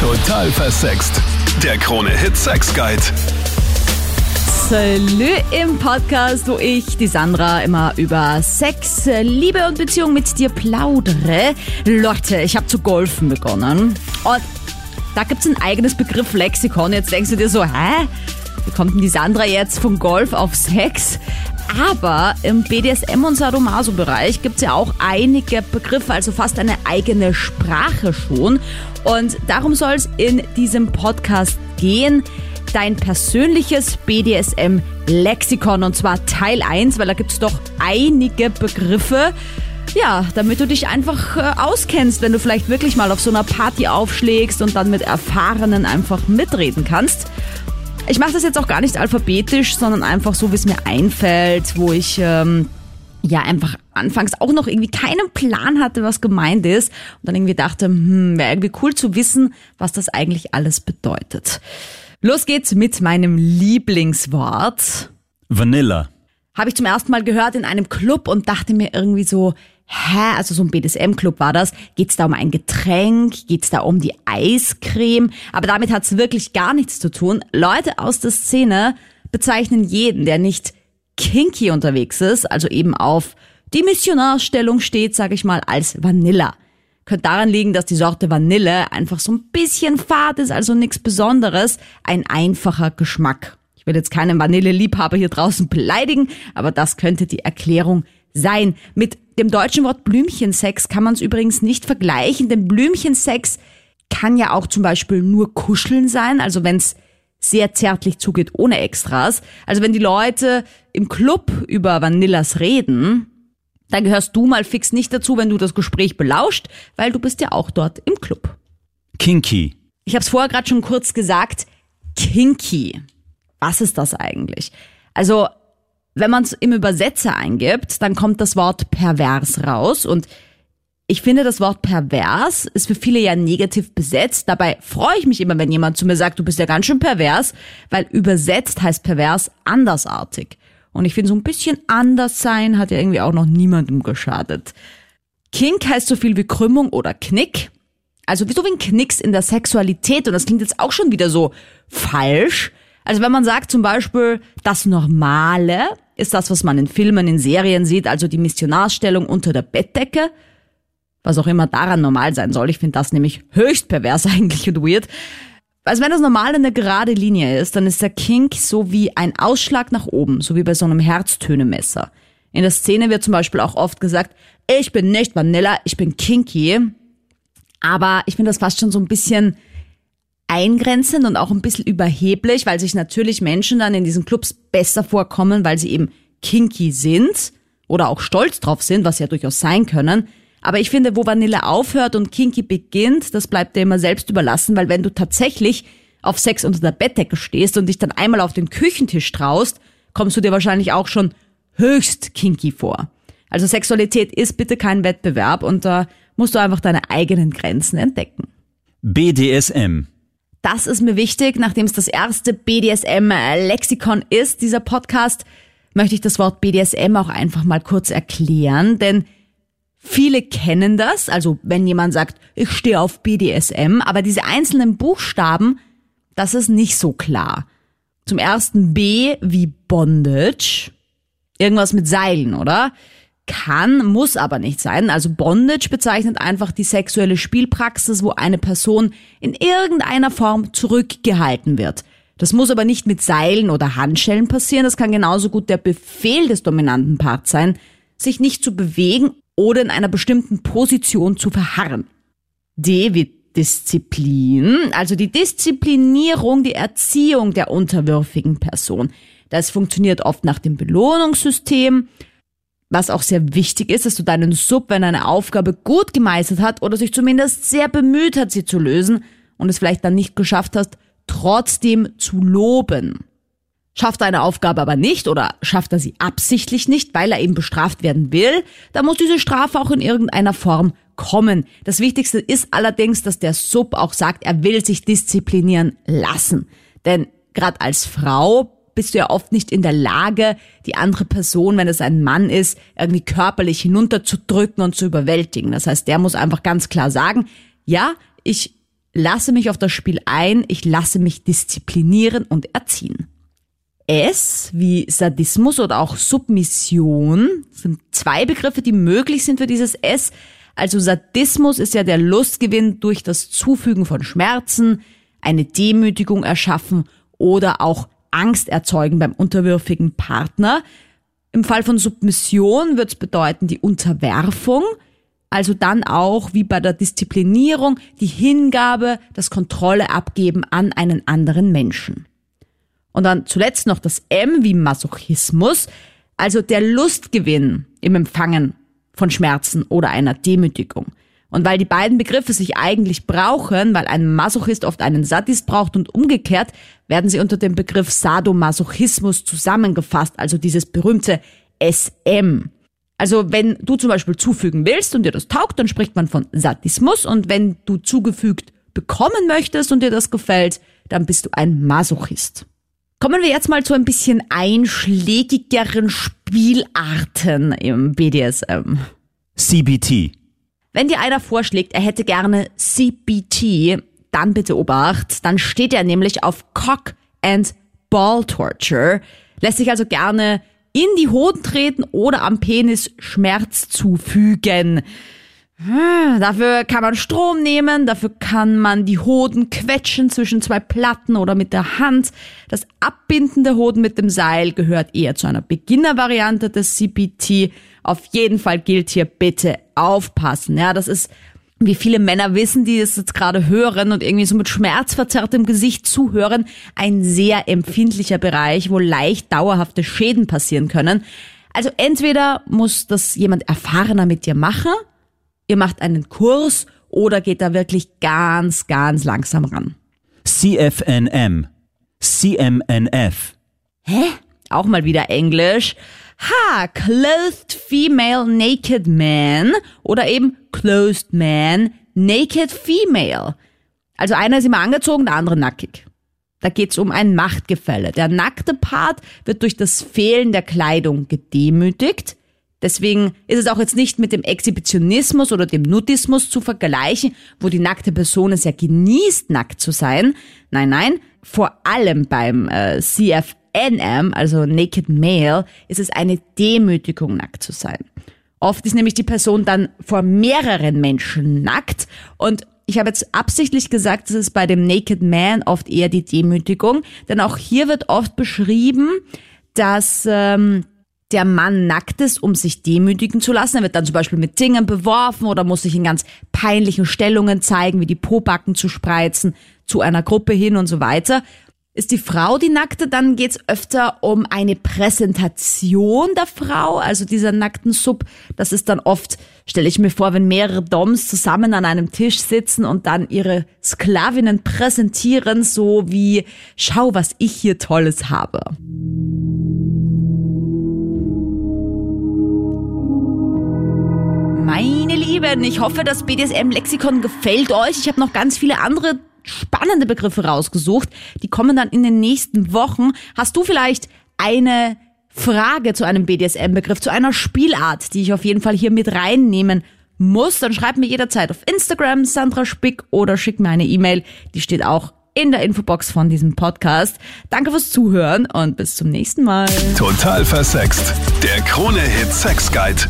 Total versext. Der Krone-Hit Sex Guide. Salü im Podcast, wo ich, die Sandra, immer über Sex, Liebe und Beziehung mit dir plaudere. Leute, ich habe zu golfen begonnen und da gibt's ein eigenes Begriff Lexikon. Jetzt denkst du dir so, hä? Wie kommt denn die Sandra jetzt vom Golf auf Sex? Aber im BDSM- und Sadomaso-Bereich gibt's ja auch einige Begriffe, also fast eine eigene Sprache schon. Und darum soll es in diesem Podcast gehen. Dein persönliches BDSM-Lexikon und zwar Teil 1, weil da gibt's doch einige Begriffe. Ja, damit du dich einfach äh, auskennst, wenn du vielleicht wirklich mal auf so einer Party aufschlägst und dann mit Erfahrenen einfach mitreden kannst. Ich mache das jetzt auch gar nicht alphabetisch, sondern einfach so, wie es mir einfällt, wo ich ähm, ja einfach anfangs auch noch irgendwie keinen Plan hatte, was gemeint ist und dann irgendwie dachte, hm, wäre irgendwie cool zu wissen, was das eigentlich alles bedeutet. Los geht's mit meinem Lieblingswort. Vanilla. Habe ich zum ersten Mal gehört in einem Club und dachte mir irgendwie so, hä, also so ein BDSM-Club war das. Geht's da um ein Getränk? Geht's da um die Eiscreme? Aber damit hat's wirklich gar nichts zu tun. Leute aus der Szene bezeichnen jeden, der nicht kinky unterwegs ist, also eben auf die Missionarstellung steht, sage ich mal, als Vanilla. Könnte daran liegen, dass die Sorte Vanille einfach so ein bisschen fad ist, also nichts Besonderes, ein einfacher Geschmack. Ich will jetzt keinen Vanilleliebhaber hier draußen beleidigen, aber das könnte die Erklärung sein. Mit dem deutschen Wort Blümchensex kann man es übrigens nicht vergleichen, denn Blümchensex kann ja auch zum Beispiel nur kuscheln sein, also wenn es sehr zärtlich zugeht, ohne Extras. Also wenn die Leute im Club über Vanillas reden, dann gehörst du mal fix nicht dazu, wenn du das Gespräch belauscht, weil du bist ja auch dort im Club. Kinky. Ich habe es vorher gerade schon kurz gesagt, kinky. Was ist das eigentlich? Also wenn man es im Übersetzer eingibt, dann kommt das Wort pervers raus und ich finde, das Wort pervers ist für viele ja negativ besetzt. Dabei freue ich mich immer, wenn jemand zu mir sagt, du bist ja ganz schön pervers, weil übersetzt heißt pervers andersartig. Und ich finde, so ein bisschen anders sein hat ja irgendwie auch noch niemandem geschadet. Kink heißt so viel wie Krümmung oder Knick. Also so wie ein Knicks in der Sexualität. Und das klingt jetzt auch schon wieder so falsch. Also wenn man sagt zum Beispiel, das Normale ist das, was man in Filmen, in Serien sieht, also die Missionarstellung unter der Bettdecke, was auch immer daran normal sein soll. Ich finde das nämlich höchst pervers eigentlich und weird. Also wenn das normal eine gerade Linie ist, dann ist der Kink so wie ein Ausschlag nach oben, so wie bei so einem Herztönemesser. In der Szene wird zum Beispiel auch oft gesagt, ich bin nicht Vanilla, ich bin kinky. Aber ich finde das fast schon so ein bisschen eingrenzend und auch ein bisschen überheblich, weil sich natürlich Menschen dann in diesen Clubs besser vorkommen, weil sie eben kinky sind oder auch stolz drauf sind, was ja durchaus sein können. Aber ich finde, wo Vanille aufhört und kinky beginnt, das bleibt dir immer selbst überlassen, weil wenn du tatsächlich auf Sex unter der Bettdecke stehst und dich dann einmal auf den Küchentisch traust, kommst du dir wahrscheinlich auch schon höchst kinky vor. Also Sexualität ist bitte kein Wettbewerb und da musst du einfach deine eigenen Grenzen entdecken. BDSM. Das ist mir wichtig, nachdem es das erste BDSM-Lexikon ist, dieser Podcast, möchte ich das Wort BDSM auch einfach mal kurz erklären, denn viele kennen das, also wenn jemand sagt, ich stehe auf BDSM, aber diese einzelnen Buchstaben, das ist nicht so klar. Zum ersten B wie Bondage, irgendwas mit Seilen, oder? Kann, muss aber nicht sein. Also Bondage bezeichnet einfach die sexuelle Spielpraxis, wo eine Person in irgendeiner Form zurückgehalten wird. Das muss aber nicht mit Seilen oder Handschellen passieren. Das kann genauso gut der Befehl des dominanten Parts sein, sich nicht zu bewegen oder in einer bestimmten Position zu verharren. D wie Disziplin, also die Disziplinierung, die Erziehung der unterwürfigen Person. Das funktioniert oft nach dem Belohnungssystem was auch sehr wichtig ist, dass du deinen Sub, wenn er eine Aufgabe gut gemeistert hat oder sich zumindest sehr bemüht hat, sie zu lösen und es vielleicht dann nicht geschafft hast, trotzdem zu loben. Schafft er eine Aufgabe aber nicht oder schafft er sie absichtlich nicht, weil er eben bestraft werden will, dann muss diese Strafe auch in irgendeiner Form kommen. Das Wichtigste ist allerdings, dass der Sub auch sagt, er will sich disziplinieren lassen. Denn gerade als Frau bist du ja oft nicht in der Lage, die andere Person, wenn es ein Mann ist, irgendwie körperlich hinunterzudrücken und zu überwältigen. Das heißt, der muss einfach ganz klar sagen, ja, ich lasse mich auf das Spiel ein, ich lasse mich disziplinieren und erziehen. S wie Sadismus oder auch Submission sind zwei Begriffe, die möglich sind für dieses S. Also Sadismus ist ja der Lustgewinn durch das Zufügen von Schmerzen, eine Demütigung erschaffen oder auch Angst erzeugen beim unterwürfigen Partner. Im Fall von Submission wird es bedeuten die Unterwerfung, also dann auch wie bei der Disziplinierung die Hingabe, das Kontrolle abgeben an einen anderen Menschen. Und dann zuletzt noch das M wie Masochismus, also der Lustgewinn im Empfangen von Schmerzen oder einer Demütigung. Und weil die beiden Begriffe sich eigentlich brauchen, weil ein Masochist oft einen Sadist braucht und umgekehrt, werden sie unter dem Begriff Sadomasochismus zusammengefasst, also dieses berühmte SM. Also wenn du zum Beispiel zufügen willst und dir das taugt, dann spricht man von Sadismus und wenn du zugefügt bekommen möchtest und dir das gefällt, dann bist du ein Masochist. Kommen wir jetzt mal zu ein bisschen einschlägigeren Spielarten im BDSM. CBT. Wenn dir einer vorschlägt, er hätte gerne CBT, dann bitte Obacht, dann steht er nämlich auf Cock and Ball Torture, lässt sich also gerne in die Hoden treten oder am Penis Schmerz zufügen. Hm, dafür kann man Strom nehmen, dafür kann man die Hoden quetschen zwischen zwei Platten oder mit der Hand. Das Abbinden der Hoden mit dem Seil gehört eher zu einer Beginnervariante des CPT. Auf jeden Fall gilt hier bitte aufpassen. Ja, das ist, wie viele Männer wissen, die es jetzt gerade hören und irgendwie so mit schmerzverzerrtem Gesicht zuhören, ein sehr empfindlicher Bereich, wo leicht dauerhafte Schäden passieren können. Also entweder muss das jemand erfahrener mit dir machen, ihr macht einen Kurs oder geht da wirklich ganz, ganz langsam ran. CFNM. CMNF. Hä? Auch mal wieder Englisch. Ha, Clothed Female Naked Man oder eben Closed Man Naked Female. Also einer ist immer angezogen, der andere nackig. Da geht's um ein Machtgefälle. Der nackte Part wird durch das Fehlen der Kleidung gedemütigt. Deswegen ist es auch jetzt nicht mit dem Exhibitionismus oder dem Nudismus zu vergleichen, wo die nackte Person es ja genießt, nackt zu sein. Nein, nein, vor allem beim äh, CFNM, also Naked Male, ist es eine Demütigung, nackt zu sein. Oft ist nämlich die Person dann vor mehreren Menschen nackt und ich habe jetzt absichtlich gesagt, das ist bei dem Naked Man oft eher die Demütigung, denn auch hier wird oft beschrieben, dass ähm, der Mann nackt ist, um sich demütigen zu lassen. Er wird dann zum Beispiel mit Dingen beworfen oder muss sich in ganz peinlichen Stellungen zeigen, wie die Pobacken zu spreizen, zu einer Gruppe hin und so weiter. Ist die Frau die Nackte, dann geht's öfter um eine Präsentation der Frau, also dieser nackten Sub. Das ist dann oft, stelle ich mir vor, wenn mehrere Doms zusammen an einem Tisch sitzen und dann ihre Sklavinnen präsentieren, so wie, schau, was ich hier Tolles habe. Meine Lieben, ich hoffe, das BDSM-Lexikon gefällt euch. Ich habe noch ganz viele andere spannende Begriffe rausgesucht. Die kommen dann in den nächsten Wochen. Hast du vielleicht eine Frage zu einem BDSM-Begriff, zu einer Spielart, die ich auf jeden Fall hier mit reinnehmen muss, dann schreib mir jederzeit auf Instagram Sandra Spick oder schick mir eine E-Mail. Die steht auch in der Infobox von diesem Podcast. Danke fürs Zuhören und bis zum nächsten Mal. Total versext. Der Krone-Hit Sex Guide.